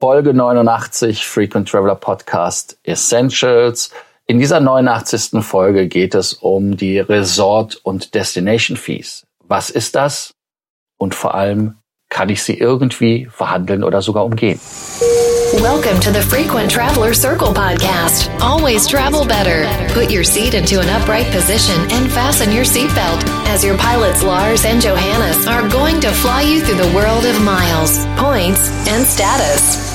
Folge 89 Frequent Traveler Podcast Essentials. In dieser 89. Folge geht es um die Resort- und Destination Fees. Was ist das? Und vor allem, kann ich sie irgendwie verhandeln oder sogar umgehen? Welcome to the Frequent Traveler Circle podcast. Always travel better. Put your seat into an upright position and fasten your seatbelt as your pilots Lars and Johannes are going to fly you through the world of miles, points and status.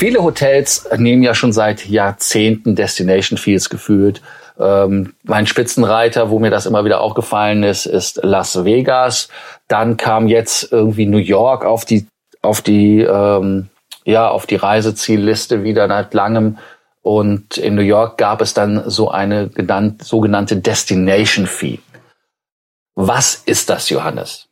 Viele Hotels nehmen ja schon seit Jahrzehnten Destination Fees gefühlt. Ähm, mein Spitzenreiter, wo mir das immer wieder aufgefallen ist, ist Las Vegas. Dann kam jetzt irgendwie New York auf die auf die ähm, ja auf die Reisezielliste wieder nach langem. Und in New York gab es dann so eine genannt, sogenannte Destination Fee. Was ist das, Johannes?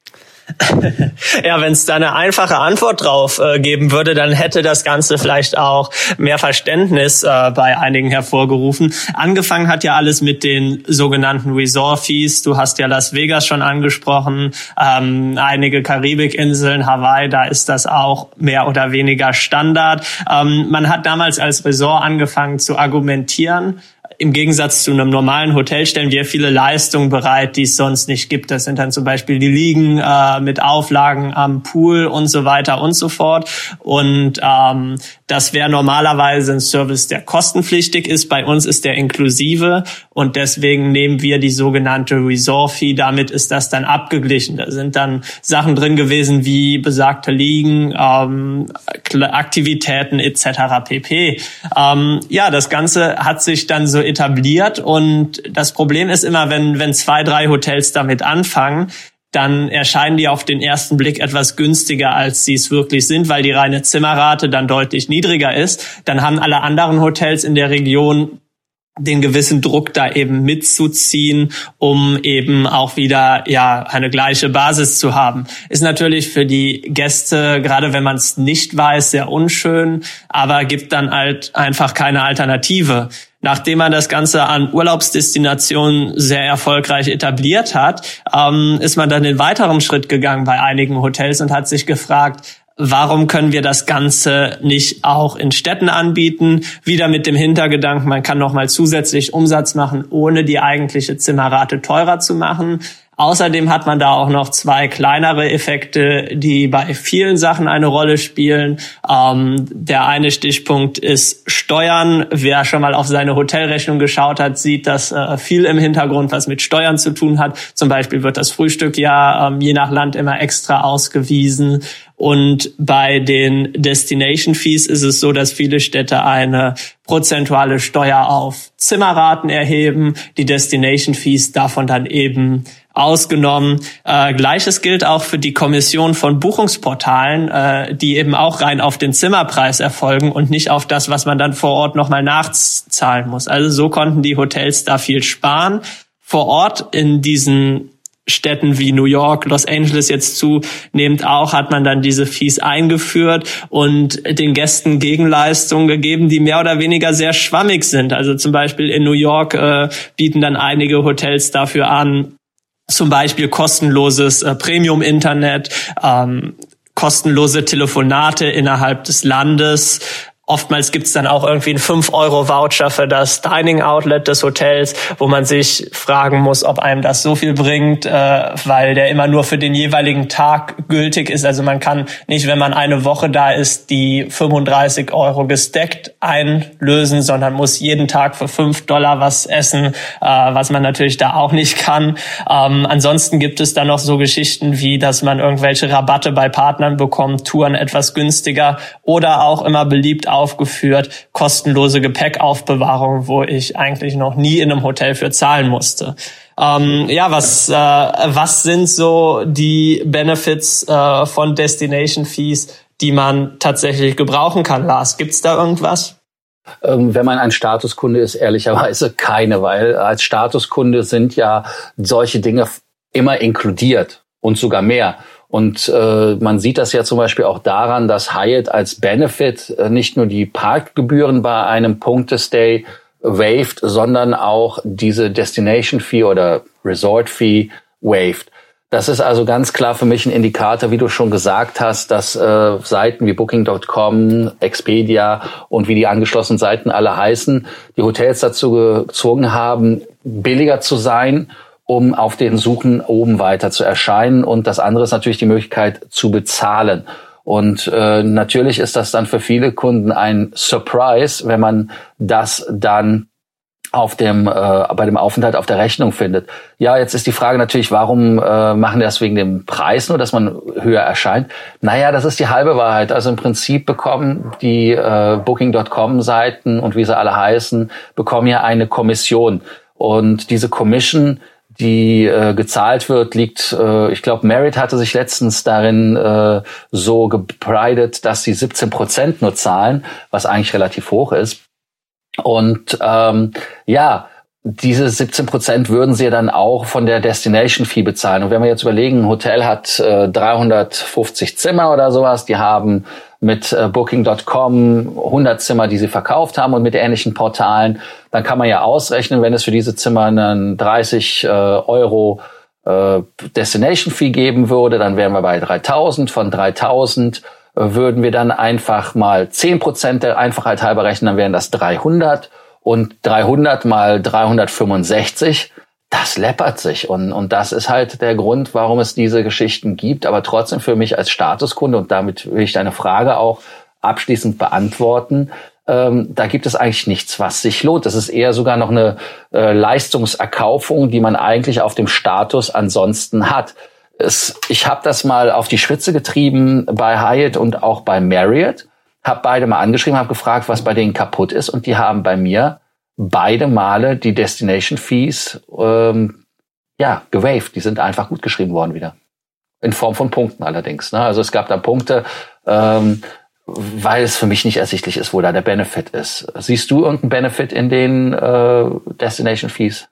Ja, wenn es da eine einfache Antwort drauf äh, geben würde, dann hätte das Ganze vielleicht auch mehr Verständnis äh, bei einigen hervorgerufen. Angefangen hat ja alles mit den sogenannten Resort Fees. Du hast ja Las Vegas schon angesprochen, ähm, einige Karibikinseln, Hawaii, da ist das auch mehr oder weniger Standard. Ähm, man hat damals als Resort angefangen zu argumentieren, im Gegensatz zu einem normalen Hotel stellen wir viele Leistungen bereit, die es sonst nicht gibt. Das sind dann zum Beispiel die Liegen äh, mit Auflagen am Pool und so weiter und so fort. Und ähm, das wäre normalerweise ein Service, der kostenpflichtig ist. Bei uns ist der inklusive und deswegen nehmen wir die sogenannte Resort Fee. Damit ist das dann abgeglichen. Da sind dann Sachen drin gewesen wie besagte Liegen, ähm, Aktivitäten etc. pp. Ähm, ja, das Ganze hat sich dann so etabliert und das Problem ist immer, wenn, wenn zwei, drei Hotels damit anfangen, dann erscheinen die auf den ersten Blick etwas günstiger, als sie es wirklich sind, weil die reine Zimmerrate dann deutlich niedriger ist. Dann haben alle anderen Hotels in der Region den gewissen Druck da eben mitzuziehen, um eben auch wieder ja eine gleiche Basis zu haben. Ist natürlich für die Gäste, gerade wenn man es nicht weiß, sehr unschön, aber gibt dann halt einfach keine Alternative. Nachdem man das Ganze an Urlaubsdestinationen sehr erfolgreich etabliert hat, ähm, ist man dann den weiteren Schritt gegangen bei einigen Hotels und hat sich gefragt, warum können wir das Ganze nicht auch in Städten anbieten? Wieder mit dem Hintergedanken, man kann nochmal zusätzlich Umsatz machen, ohne die eigentliche Zimmerrate teurer zu machen. Außerdem hat man da auch noch zwei kleinere Effekte, die bei vielen Sachen eine Rolle spielen. Ähm, der eine Stichpunkt ist Steuern. Wer schon mal auf seine Hotelrechnung geschaut hat, sieht, dass äh, viel im Hintergrund was mit Steuern zu tun hat. Zum Beispiel wird das Frühstück ja ähm, je nach Land immer extra ausgewiesen. Und bei den Destination Fees ist es so, dass viele Städte eine prozentuale Steuer auf Zimmerraten erheben, die Destination Fees davon dann eben ausgenommen. Äh, Gleiches gilt auch für die Kommission von Buchungsportalen, äh, die eben auch rein auf den Zimmerpreis erfolgen und nicht auf das, was man dann vor Ort nochmal nachzahlen muss. Also so konnten die Hotels da viel sparen. Vor Ort in diesen Städten wie New York, Los Angeles jetzt zunehmend auch, hat man dann diese Fees eingeführt und den Gästen Gegenleistungen gegeben, die mehr oder weniger sehr schwammig sind. Also zum Beispiel in New York äh, bieten dann einige Hotels dafür an, zum Beispiel kostenloses äh, Premium-Internet, ähm, kostenlose Telefonate innerhalb des Landes, Oftmals gibt's dann auch irgendwie einen 5-Euro-Voucher für das Dining-Outlet des Hotels, wo man sich fragen muss, ob einem das so viel bringt, äh, weil der immer nur für den jeweiligen Tag gültig ist. Also man kann nicht, wenn man eine Woche da ist, die 35 Euro gesteckt einlösen, sondern muss jeden Tag für 5 Dollar was essen, äh, was man natürlich da auch nicht kann. Ähm, ansonsten gibt es dann noch so Geschichten wie, dass man irgendwelche Rabatte bei Partnern bekommt, Touren etwas günstiger oder auch immer beliebt aufgeführt, kostenlose Gepäckaufbewahrung, wo ich eigentlich noch nie in einem Hotel für zahlen musste. Ähm, ja, was, äh, was sind so die Benefits äh, von Destination Fees, die man tatsächlich gebrauchen kann, Lars? Gibt's da irgendwas? Ähm, wenn man ein Statuskunde ist, ehrlicherweise keine, weil als Statuskunde sind ja solche Dinge immer inkludiert und sogar mehr. Und äh, man sieht das ja zum Beispiel auch daran, dass Hyatt als Benefit äh, nicht nur die Parkgebühren bei einem Punktestay waived, sondern auch diese Destination Fee oder Resort Fee waived. Das ist also ganz klar für mich ein Indikator, wie du schon gesagt hast, dass äh, Seiten wie Booking.com, Expedia und wie die angeschlossenen Seiten alle heißen, die Hotels dazu gezwungen haben, billiger zu sein, um auf den Suchen oben weiter zu erscheinen. Und das andere ist natürlich die Möglichkeit zu bezahlen. Und äh, natürlich ist das dann für viele Kunden ein Surprise, wenn man das dann auf dem äh, bei dem Aufenthalt auf der Rechnung findet. Ja, jetzt ist die Frage natürlich, warum äh, machen die das wegen dem Preis nur, dass man höher erscheint? Naja, das ist die halbe Wahrheit. Also im Prinzip bekommen die äh, Booking.com Seiten und wie sie alle heißen, bekommen ja eine Kommission und diese Commission die äh, gezahlt wird, liegt, äh, ich glaube, Merit hatte sich letztens darin äh, so gebreitet, dass sie 17 Prozent nur zahlen, was eigentlich relativ hoch ist. Und ähm, ja, diese 17 Prozent würden sie dann auch von der Destination Fee bezahlen. Und wenn wir jetzt überlegen, ein Hotel hat äh, 350 Zimmer oder sowas, die haben mit äh, Booking.com 100 Zimmer, die sie verkauft haben und mit ähnlichen Portalen, dann kann man ja ausrechnen, wenn es für diese Zimmer einen 30 äh, Euro äh, Destination Fee geben würde, dann wären wir bei 3000. Von 3000 würden wir dann einfach mal 10 Prozent der Einfachheit halber rechnen, dann wären das 300 und 300 mal 365, das läppert sich und, und das ist halt der Grund, warum es diese Geschichten gibt, aber trotzdem für mich als Statuskunde und damit will ich deine Frage auch abschließend beantworten, ähm, da gibt es eigentlich nichts, was sich lohnt. Das ist eher sogar noch eine äh, Leistungserkaufung, die man eigentlich auf dem Status ansonsten hat es, ich habe das mal auf die Spitze getrieben bei Hyatt und auch bei Marriott. Habe beide mal angeschrieben, habe gefragt, was bei denen kaputt ist und die haben bei mir beide Male die Destination Fees ähm, ja gewaved. Die sind einfach gut geschrieben worden wieder in Form von Punkten allerdings. Ne? Also es gab da Punkte, ähm, weil es für mich nicht ersichtlich ist, wo da der Benefit ist. Siehst du irgendeinen Benefit in den äh, Destination Fees?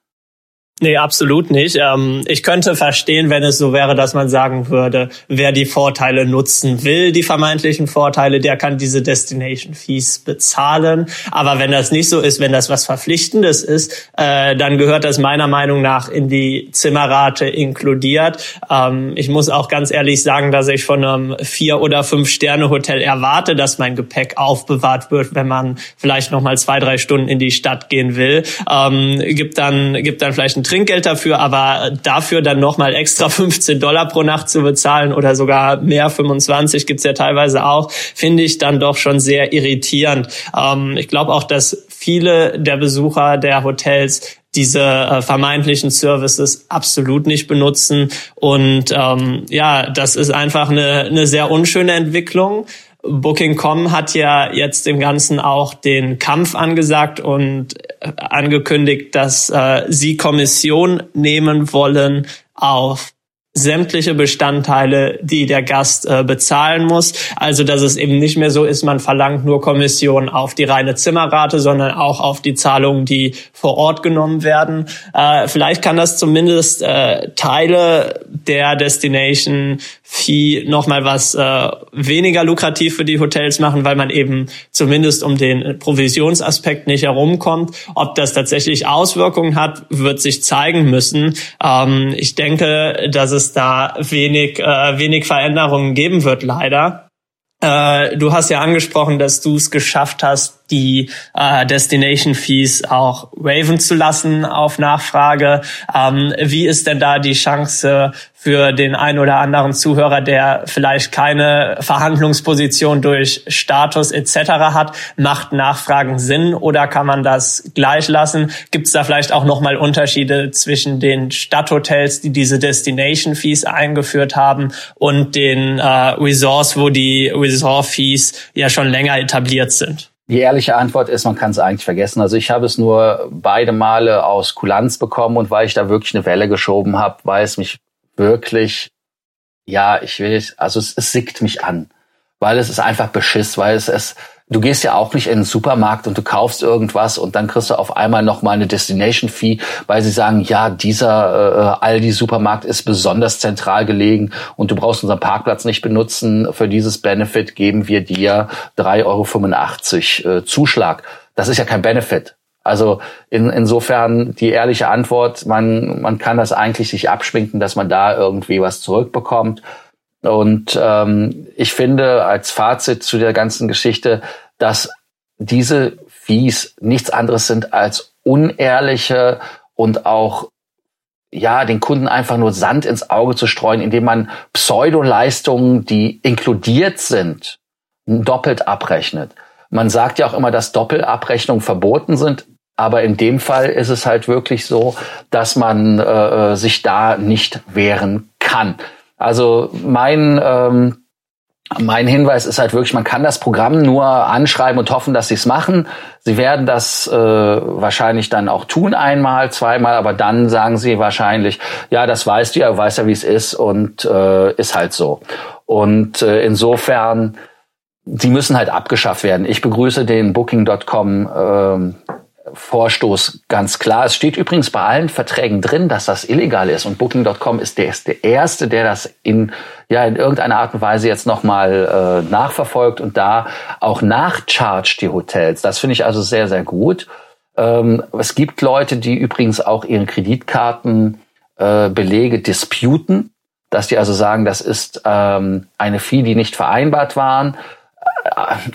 Nee, absolut nicht. Ähm, ich könnte verstehen, wenn es so wäre, dass man sagen würde, wer die Vorteile nutzen will, die vermeintlichen Vorteile, der kann diese Destination Fees bezahlen. Aber wenn das nicht so ist, wenn das was Verpflichtendes ist, äh, dann gehört das meiner Meinung nach in die Zimmerrate inkludiert. Ähm, ich muss auch ganz ehrlich sagen, dass ich von einem Vier- oder Fünf-Sterne-Hotel erwarte, dass mein Gepäck aufbewahrt wird, wenn man vielleicht noch mal zwei, drei Stunden in die Stadt gehen will. Ähm, gibt dann, gibt dann vielleicht ein Trinkgeld dafür, aber dafür dann nochmal extra 15 Dollar pro Nacht zu bezahlen oder sogar mehr, 25 gibt's ja teilweise auch, finde ich dann doch schon sehr irritierend. Ähm, ich glaube auch, dass viele der Besucher der Hotels diese äh, vermeintlichen Services absolut nicht benutzen. Und ähm, ja, das ist einfach eine, eine sehr unschöne Entwicklung. Booking.com hat ja jetzt dem Ganzen auch den Kampf angesagt und angekündigt, dass äh, sie Kommission nehmen wollen auf sämtliche Bestandteile, die der Gast äh, bezahlen muss. Also dass es eben nicht mehr so ist, man verlangt nur Kommission auf die reine Zimmerrate, sondern auch auf die Zahlungen, die vor Ort genommen werden. Äh, vielleicht kann das zumindest äh, Teile der Destination Fee nochmal was äh, weniger lukrativ für die Hotels machen, weil man eben zumindest um den Provisionsaspekt nicht herumkommt. Ob das tatsächlich Auswirkungen hat, wird sich zeigen müssen. Ähm, ich denke, dass es da wenig, äh, wenig Veränderungen geben wird, leider. Äh, du hast ja angesprochen, dass du es geschafft hast, die äh, Destination Fees auch waven zu lassen auf Nachfrage. Ähm, wie ist denn da die Chance für den einen oder anderen Zuhörer, der vielleicht keine Verhandlungsposition durch Status etc. hat? Macht Nachfragen Sinn oder kann man das gleich lassen? Gibt es da vielleicht auch nochmal Unterschiede zwischen den Stadthotels, die diese Destination Fees eingeführt haben und den äh, Resorts, wo die Resort Fees ja schon länger etabliert sind? Die ehrliche Antwort ist, man kann es eigentlich vergessen. Also ich habe es nur beide Male aus Kulanz bekommen und weil ich da wirklich eine Welle geschoben habe, weil es mich wirklich, ja, ich will, also es, es sickt mich an, weil es ist einfach Beschiss, weil es, es du gehst ja auch nicht in den Supermarkt und du kaufst irgendwas und dann kriegst du auf einmal noch mal eine Destination Fee, weil sie sagen, ja, dieser äh, Aldi Supermarkt ist besonders zentral gelegen und du brauchst unseren Parkplatz nicht benutzen. Für dieses Benefit geben wir dir 3,85 Euro äh, Zuschlag. Das ist ja kein Benefit. Also in, insofern die ehrliche Antwort, man, man kann das eigentlich sich abschminken, dass man da irgendwie was zurückbekommt. Und ähm, ich finde als Fazit zu der ganzen Geschichte, dass diese Fees nichts anderes sind als unehrliche und auch ja, den Kunden einfach nur Sand ins Auge zu streuen, indem man Pseudoleistungen, die inkludiert sind, doppelt abrechnet. Man sagt ja auch immer, dass Doppelabrechnungen verboten sind. Aber in dem Fall ist es halt wirklich so, dass man äh, äh, sich da nicht wehren kann. Also mein ähm, mein Hinweis ist halt wirklich, man kann das Programm nur anschreiben und hoffen, dass sie es machen. Sie werden das äh, wahrscheinlich dann auch tun einmal, zweimal, aber dann sagen sie wahrscheinlich, ja, das weißt du ja, weißt ja, wie es ist und äh, ist halt so. Und äh, insofern, sie müssen halt abgeschafft werden. Ich begrüße den Booking.com ähm, Vorstoß ganz klar. Es steht übrigens bei allen Verträgen drin, dass das illegal ist und Booking.com ist der, ist der erste, der das in ja in irgendeiner Art und Weise jetzt nochmal äh, nachverfolgt und da auch nachchargt die Hotels. Das finde ich also sehr sehr gut. Ähm, es gibt Leute, die übrigens auch ihre Kreditkartenbelege äh, disputen, dass die also sagen, das ist ähm, eine Fee, die nicht vereinbart waren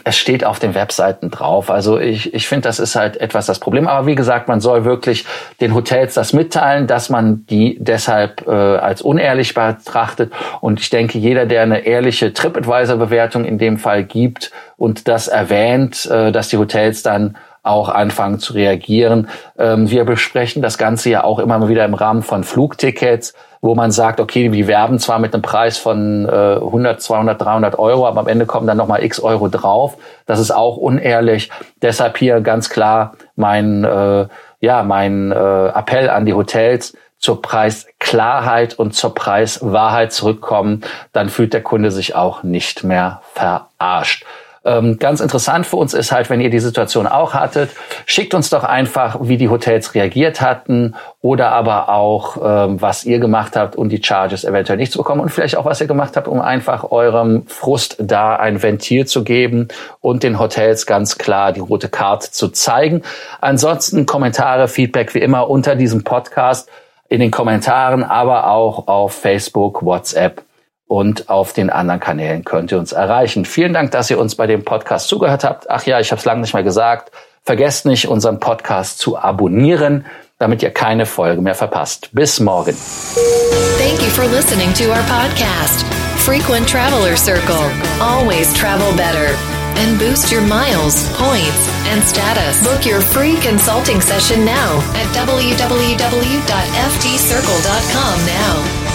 es steht auf den Webseiten drauf. Also ich, ich finde, das ist halt etwas das Problem. Aber wie gesagt, man soll wirklich den Hotels das mitteilen, dass man die deshalb äh, als unehrlich betrachtet. Und ich denke, jeder, der eine ehrliche TripAdvisor-Bewertung in dem Fall gibt und das erwähnt, äh, dass die Hotels dann auch anfangen zu reagieren. Ähm, wir besprechen das Ganze ja auch immer wieder im Rahmen von Flugtickets wo man sagt, okay, wir werben zwar mit einem Preis von äh, 100, 200, 300 Euro, aber am Ende kommen dann nochmal x Euro drauf. Das ist auch unehrlich. Deshalb hier ganz klar mein, äh, ja, mein äh, Appell an die Hotels, zur Preisklarheit und zur Preiswahrheit zurückkommen, dann fühlt der Kunde sich auch nicht mehr verarscht. Ähm, ganz interessant für uns ist halt, wenn ihr die Situation auch hattet, schickt uns doch einfach, wie die Hotels reagiert hatten oder aber auch, ähm, was ihr gemacht habt, um die Charges eventuell nicht zu bekommen und vielleicht auch, was ihr gemacht habt, um einfach eurem Frust da ein Ventil zu geben und den Hotels ganz klar die rote Karte zu zeigen. Ansonsten Kommentare, Feedback wie immer unter diesem Podcast in den Kommentaren, aber auch auf Facebook, WhatsApp und auf den anderen Kanälen könnt ihr uns erreichen. Vielen Dank, dass ihr uns bei dem Podcast zugehört habt. Ach ja, ich habe es lange nicht mehr gesagt. Vergesst nicht, unseren Podcast zu abonnieren, damit ihr keine Folge mehr verpasst. Bis morgen. Thank you for listening to our podcast. Frequent Traveler Circle. Always travel better. And boost your miles, points, and status. Book your free consulting session now at www.ftcircle.com now.